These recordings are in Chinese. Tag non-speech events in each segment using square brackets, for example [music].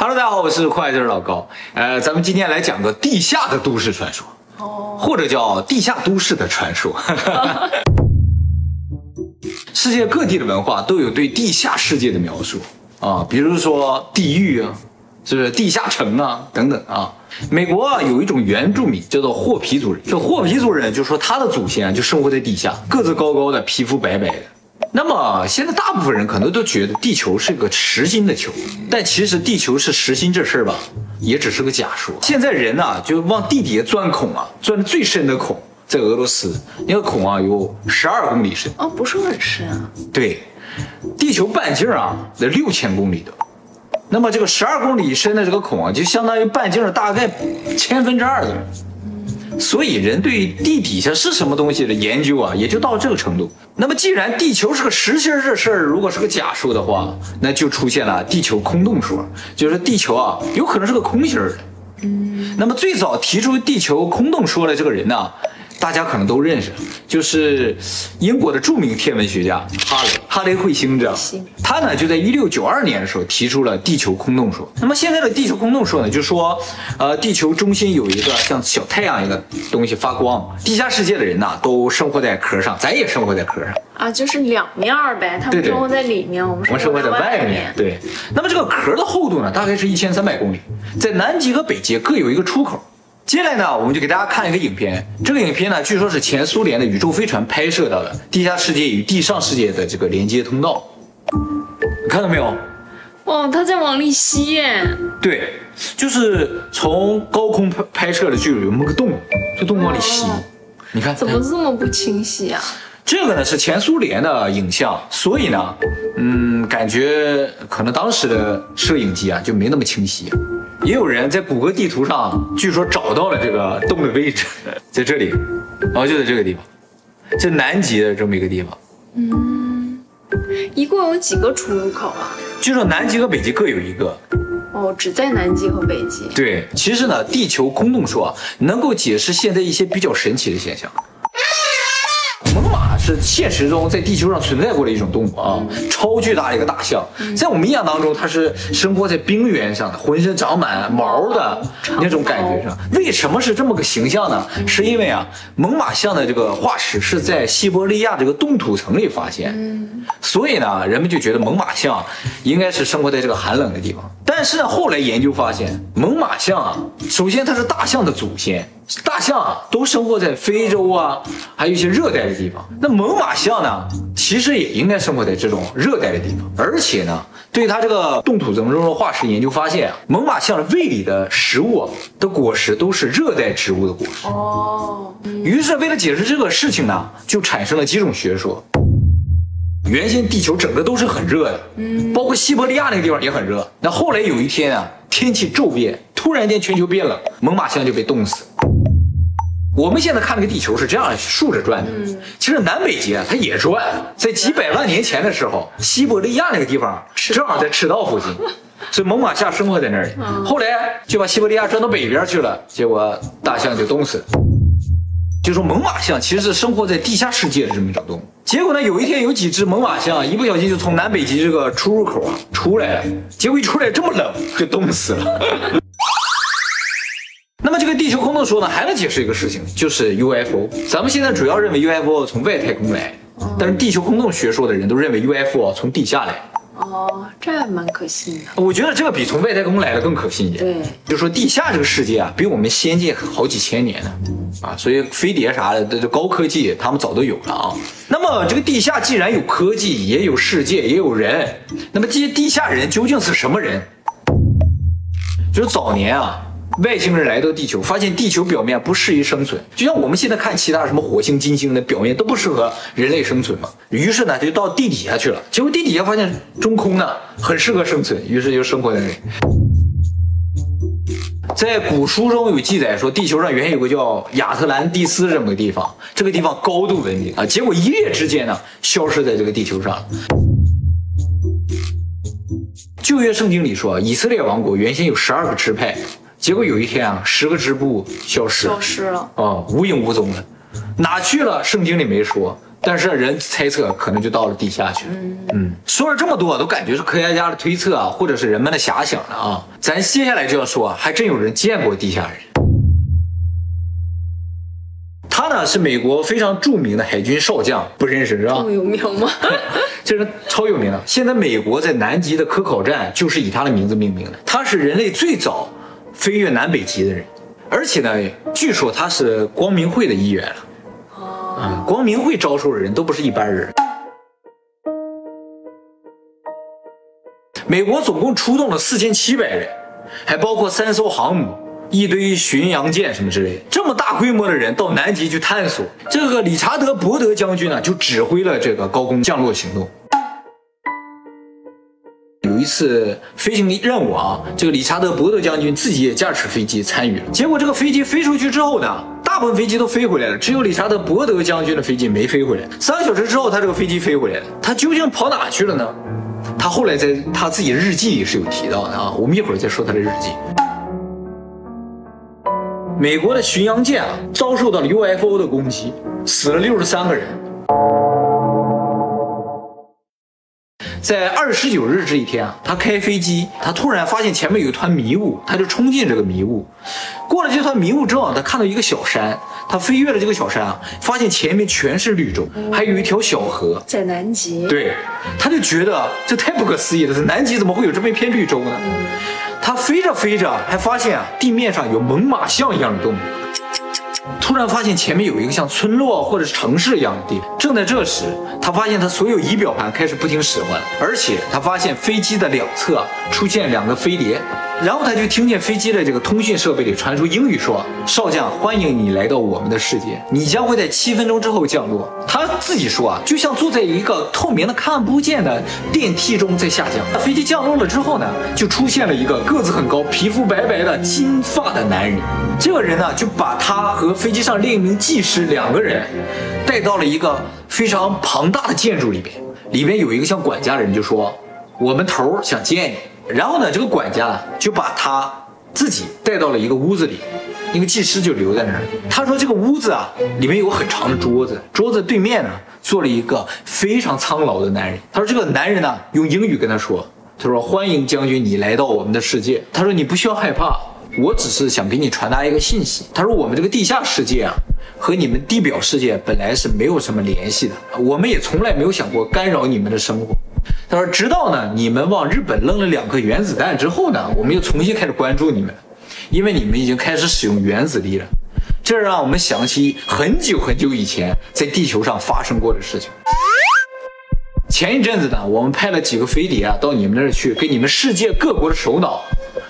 Hello，大家好，我是快字老高。呃，咱们今天来讲个地下的都市传说，哦，或者叫地下都市的传说。[laughs] 世界各地的文化都有对地下世界的描述啊，比如说地狱啊，就是地下城啊等等啊。美国啊有一种原住民叫做霍皮族人，这霍皮族人就说他的祖先就生活在地下，个子高高的，皮肤白白的。那么现在大部分人可能都觉得地球是个实心的球，但其实地球是实心这事儿吧，也只是个假说。现在人呐就往地底下钻孔啊，钻的最深的孔在俄罗斯，那个孔啊有十二公里深哦，不是很深啊。对，地球半径啊得六千公里的，那么这个十二公里深的这个孔啊，就相当于半径大概千分之二的。所以，人对地底下是什么东西的研究啊，也就到这个程度。那么，既然地球是个实心儿，这事儿如果是个假说的话，那就出现了地球空洞说，就是地球啊有可能是个空心儿的。嗯，那么最早提出地球空洞说的这个人呢？大家可能都认识，就是英国的著名天文学家哈雷，哈雷彗星者。他呢就在一六九二年的时候提出了地球空洞说。那么现在的地球空洞说呢，就说，呃，地球中心有一个像小太阳一个东西发光，地下世界的人呐都生活在壳上，咱也生活在壳上啊，就是两面儿呗。他们生活在里面，我们生活在外面。对。那么这个壳的厚度呢，大概是一千三百公里，在南极和北极各有一个出口。接下来呢，我们就给大家看一个影片。这个影片呢，据说是前苏联的宇宙飞船拍摄到的地下世界与地上世界的这个连接通道。你看到没有？哇，它在往里吸耶！对，就是从高空拍拍摄的，就有那么个洞，这洞往里吸。你看，怎么这么不清晰啊？这个呢是前苏联的影像，所以呢，嗯，感觉可能当时的摄影机啊就没那么清晰。也有人在谷歌地图上，据说找到了这个洞的位置，[laughs] 在这里，然后就在这个地方，在南极的这么一个地方。嗯，一共有几个出入口啊？据说南极和北极各有一个。哦，只在南极和北极。对，其实呢，地球空洞说能够解释现在一些比较神奇的现象。是现实中在地球上存在过的一种动物啊，超巨大的一个大象，在我们印象当中，它是生活在冰原上的，浑身长满毛的那种感觉上。为什么是这么个形象呢？是因为啊，猛犸象的这个化石是在西伯利亚这个冻土层里发现，所以呢，人们就觉得猛犸象应该是生活在这个寒冷的地方。但是呢，后来研究发现，猛犸象啊，首先它是大象的祖先。大象啊，都生活在非洲啊，还有一些热带的地方。那猛犸象呢，其实也应该生活在这种热带的地方。而且呢，对它这个冻土层中的化石研究发现啊，猛犸象的胃里的食物的果实都是热带植物的果实。哦。于是为了解释这个事情呢，就产生了几种学说。原先地球整个都是很热的，嗯，包括西伯利亚那个地方也很热。那后来有一天啊，天气骤变，突然间全球变冷，猛犸象就被冻死。我们现在看那个地球是这样竖着转的，其实南北极啊它也转，在几百万年前的时候，西伯利亚那个地方正好在赤道附近，[laughs] 所以猛犸象生活在那里。后来就把西伯利亚转到北边去了，结果大象就冻死了。就说猛犸象其实是生活在地下世界的这么一种动物。结果呢，有一天有几只猛犸象一不小心就从南北极这个出入口啊出来了，结果一出来这么冷，就冻死了。这个地球空洞说呢，还能解释一个事情，就是 UFO。咱们现在主要认为 UFO 从外太空来，但是地球空洞学说的人都认为 UFO 从地下来。哦，这还蛮可信的。我觉得这个比从外太空来的更可信一点。对，就是说地下这个世界啊，比我们先进好几千年呢。啊，所以飞碟啥的，这高科技他们早都有了啊。那么这个地下既然有科技，也有世界，也有人，那么这些地下人究竟是什么人？就是早年啊。外星人来到地球，发现地球表面不适宜生存，就像我们现在看其他什么火星、金星的表面都不适合人类生存嘛。于是呢，就到地底下去了。结果地底下发现中空呢，很适合生存，于是就生活在那里。在古书中有记载说，地球上原先有个叫亚特兰蒂斯这么个地方，这个地方高度文明啊，结果一夜之间呢，消失在这个地球上了。旧约圣经里说，以色列王国原先有十二个支派。结果有一天啊，十个支部消失，消失了啊，无影无踪了，哪去了？圣经里没说，但是人猜测可能就到了地下去了。嗯，说了这么多，都感觉是科学家的推测啊，或者是人们的遐想了啊。咱接下来就要说，还真有人见过地下人。他呢是美国非常著名的海军少将，不认识是吧这么？有名吗？[laughs] 这人超有名的。现在美国在南极的科考站就是以他的名字命名的。他是人类最早飞越南北极的人，而且呢，据说他是光明会的一员了。啊，光明会招收的人都不是一般人。美国总共出动了四千七百人，还包括三艘航母、一堆巡洋舰什么之类。这么大规模的人到南极去探索，这个理查德·伯德将军呢，就指挥了这个高空降落行动。一次飞行的任务啊，这个理查德·伯德将军自己也驾驶飞机参与了。结果这个飞机飞出去之后呢，大部分飞机都飞回来了，只有理查德·伯德将军的飞机没飞回来。三个小时之后，他这个飞机飞回来了，他究竟跑哪去了呢？他后来在他自己日记里是有提到的啊，我们一会儿再说他的日记。美国的巡洋舰啊，遭受到了 UFO 的攻击，死了六十三个人。在二十九日这一天啊，他开飞机，他突然发现前面有一团迷雾，他就冲进这个迷雾。过了这团迷雾之后，他看到一个小山，他飞越了这个小山啊，发现前面全是绿洲，还有一条小河。在南极。对，他就觉得这太不可思议了，在南极怎么会有这么一片绿洲呢？他飞着飞着，还发现啊，地面上有猛犸象一样的动物。突然发现前面有一个像村落或者是城市一样的地方。正在这时，他发现他所有仪表盘开始不听使唤，而且他发现飞机的两侧出现两个飞碟，然后他就听见飞机的这个通讯设备里传出英语说：“少将，欢迎你来到我们的世界，你将会在七分钟之后降落。”他自己说啊，就像坐在一个透明的看不见的电梯中在下降。飞机降落了之后呢，就出现了一个个子很高、皮肤白白的金发的男人。这个人呢，就把他和飞机上另一名技师两个人带到了一个非常庞大的建筑里边，里边有一个像管家的人就说：“我们头想见你。”然后呢，这个管家就把他自己带到了一个屋子里，那个技师就留在那儿。他说这个屋子啊，里面有很长的桌子，桌子对面呢坐了一个非常苍老的男人。他说这个男人呢用英语跟他说：“他说欢迎将军你来到我们的世界。他说你不需要害怕。”我只是想给你传达一个信息。他说：“我们这个地下世界啊，和你们地表世界本来是没有什么联系的，我们也从来没有想过干扰你们的生活。”他说：“直到呢，你们往日本扔了两颗原子弹之后呢，我们又重新开始关注你们，因为你们已经开始使用原子力了。这让我们想起很久很久以前在地球上发生过的事情。前一阵子呢，我们派了几个飞碟啊到你们那儿去，给你们世界各国的首脑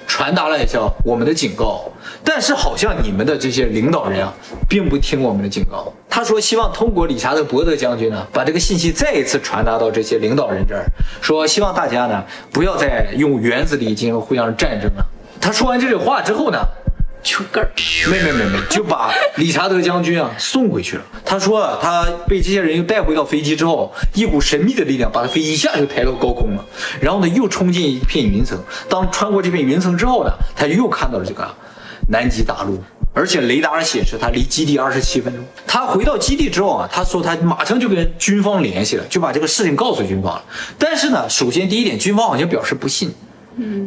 传达了一下我们的警告。但是好像你们的这些领导人啊，并不听我们的警告。他说希望通过理查德·伯德将军呢，把这个信息再一次传达到这些领导人这儿，说希望大家呢不要再用原子力进行互相战争了。他说完这句话之后呢，就根儿没没没没，[laughs] 就把理查德将军啊送回去了。他说啊，他被这些人又带回到飞机之后，一股神秘的力量把他飞机一下就抬到高空了，然后呢又冲进一片云层。当穿过这片云层之后呢，他又看到了这个南极大陆。而且雷达上显示他离基地二十七分钟。他回到基地之后啊，他说他马上就跟军方联系了，就把这个事情告诉军方了。但是呢，首先第一点，军方好像表示不信。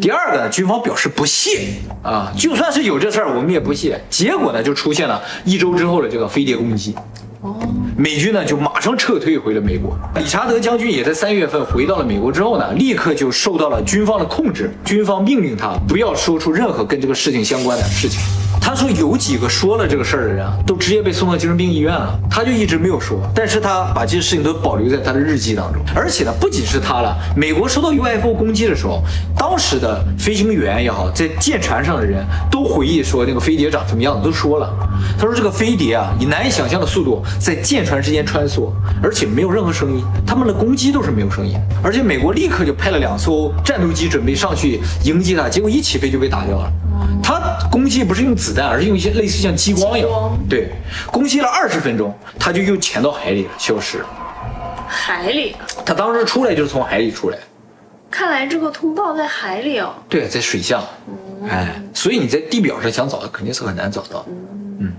第二个呢，军方表示不屑啊，就算是有这事儿，我们也不屑。结果呢，就出现了一周之后的这个飞碟攻击。哦美军呢就马上撤退回了美国。理查德将军也在三月份回到了美国之后呢，立刻就受到了军方的控制，军方命令他不要说出任何跟这个事情相关的事情。他说有几个说了这个事儿的人啊，都直接被送到精神病医院了，他就一直没有说，但是他把这些事情都保留在他的日记当中。而且呢，不仅是他了，美国收到 UFO 攻击的时候，当时的飞行员也好，在舰船上的人都回忆说那个飞碟长什么样子，都说了。他说这个飞碟啊，以难以想象的速度在舰船之间穿梭，而且没有任何声音，他们的攻击都是没有声音，而且美国立刻就派了两艘战斗机准备上去迎击他，结果一起飞就被打掉了。他攻击不是用子弹，而是用一些类似像激光一样，对，攻击了二十分钟，他就又潜到海里了，消失了。海里，他当时出来就是从海里出来，看来这个通道在海里哦。对，在水下，哎，所以你在地表上想找的肯定是很难找到。嗯，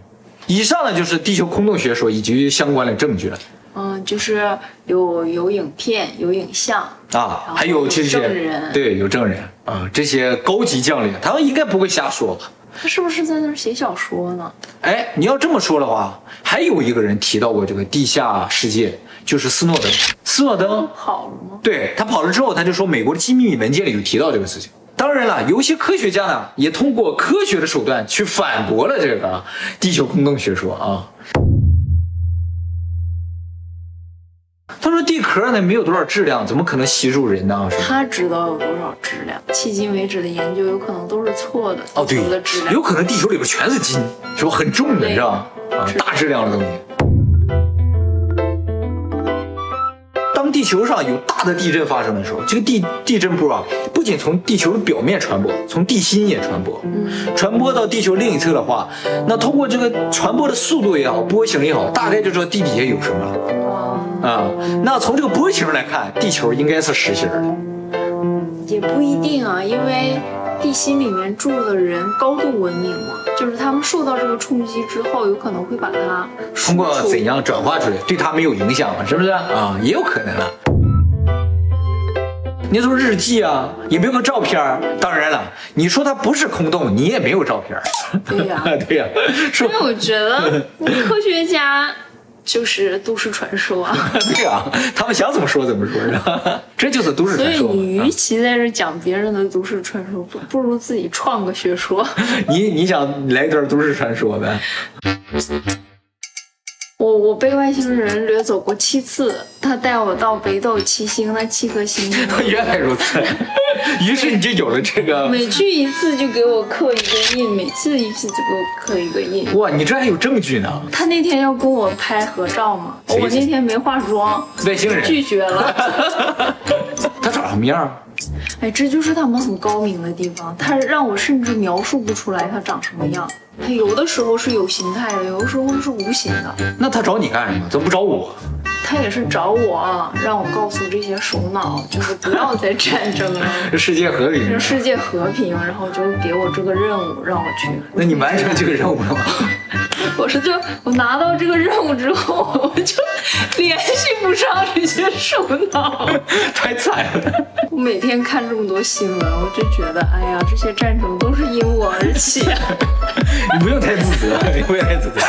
以上呢就是地球空洞学说以及相关的证据了。嗯，就是有有影片，有影像，啊，还有这些证人对，有证人啊，这些高级将领，他们应该不会瞎说吧？他是不是在那儿写小说呢？哎，你要这么说的话，还有一个人提到过这个地下世界，就是斯诺登。斯诺登跑了吗？对他跑了之后，他就说美国的机密文件里有提到这个事情。当然了，有一些科学家呢，也通过科学的手段去反驳了这个地球空洞学说啊。他说地壳呢没有多少质量，怎么可能吸住人呢？他知道有多少质量？迄今为止的研究有可能都是错的。哦，对地球的质，量有可能地球里边全是金，是吧？很重的，对是吧？啊，大质量的东西。当地球上有大的地震发生的时候，这个地地震波啊，不仅从地球的表面传播，从地心也传播。嗯传播到地球另一侧的话，那通过这个传播的速度也好，波形也好，大概就知道地底下有什么了啊，啊。那从这个波形来看，地球应该是实心的。也不一定啊，因为地心里面住的人高度文明嘛，就是他们受到这个冲击之后，有可能会把它通过怎样转化出来，对它没有影响嘛？是不是啊？也有可能啊。你说日记啊，有没有个照片儿？当然了，你说它不是空洞，你也没有照片儿。对呀 [laughs] 对呀、说因为我觉得 [laughs] 科学家就是都市传说啊，[laughs] 对啊、他们想怎么说怎么说，[laughs] 这就是都市传说。所以你与其在这讲别人的都市传说，不不如自己创个学说。[laughs] 你你想来一段都市传说呗？我我被外星人掠走过七次，他带我到北斗七星那七颗星星，原来如此，[laughs] 于是你就有了这个每去一次就给我刻一个印，每次一次就给我刻一个印。哇，你这还有证据呢？他那天要跟我拍合照嘛，我那天没化妆，外星人拒绝了。[laughs] 他长什么样？哎，这就是他们很高明的地方，他让我甚至描述不出来他长什么样。他有的时候是有形态的，有的时候是无形的。那他找你干什么？怎么不找我？他也是找我，让我告诉这些首脑，就是不要再战争了，[laughs] 这世界和平让。世界和平，然后就给我这个任务，让我去。那你完成这个任务了吗？[laughs] 我是就我拿到这个任务之后，我就联系不上这些首脑。[laughs] 太惨了。我每天看这么多新闻，我就觉得，哎呀，这些战争都是因我而起。你不用太自责，你不用太自责。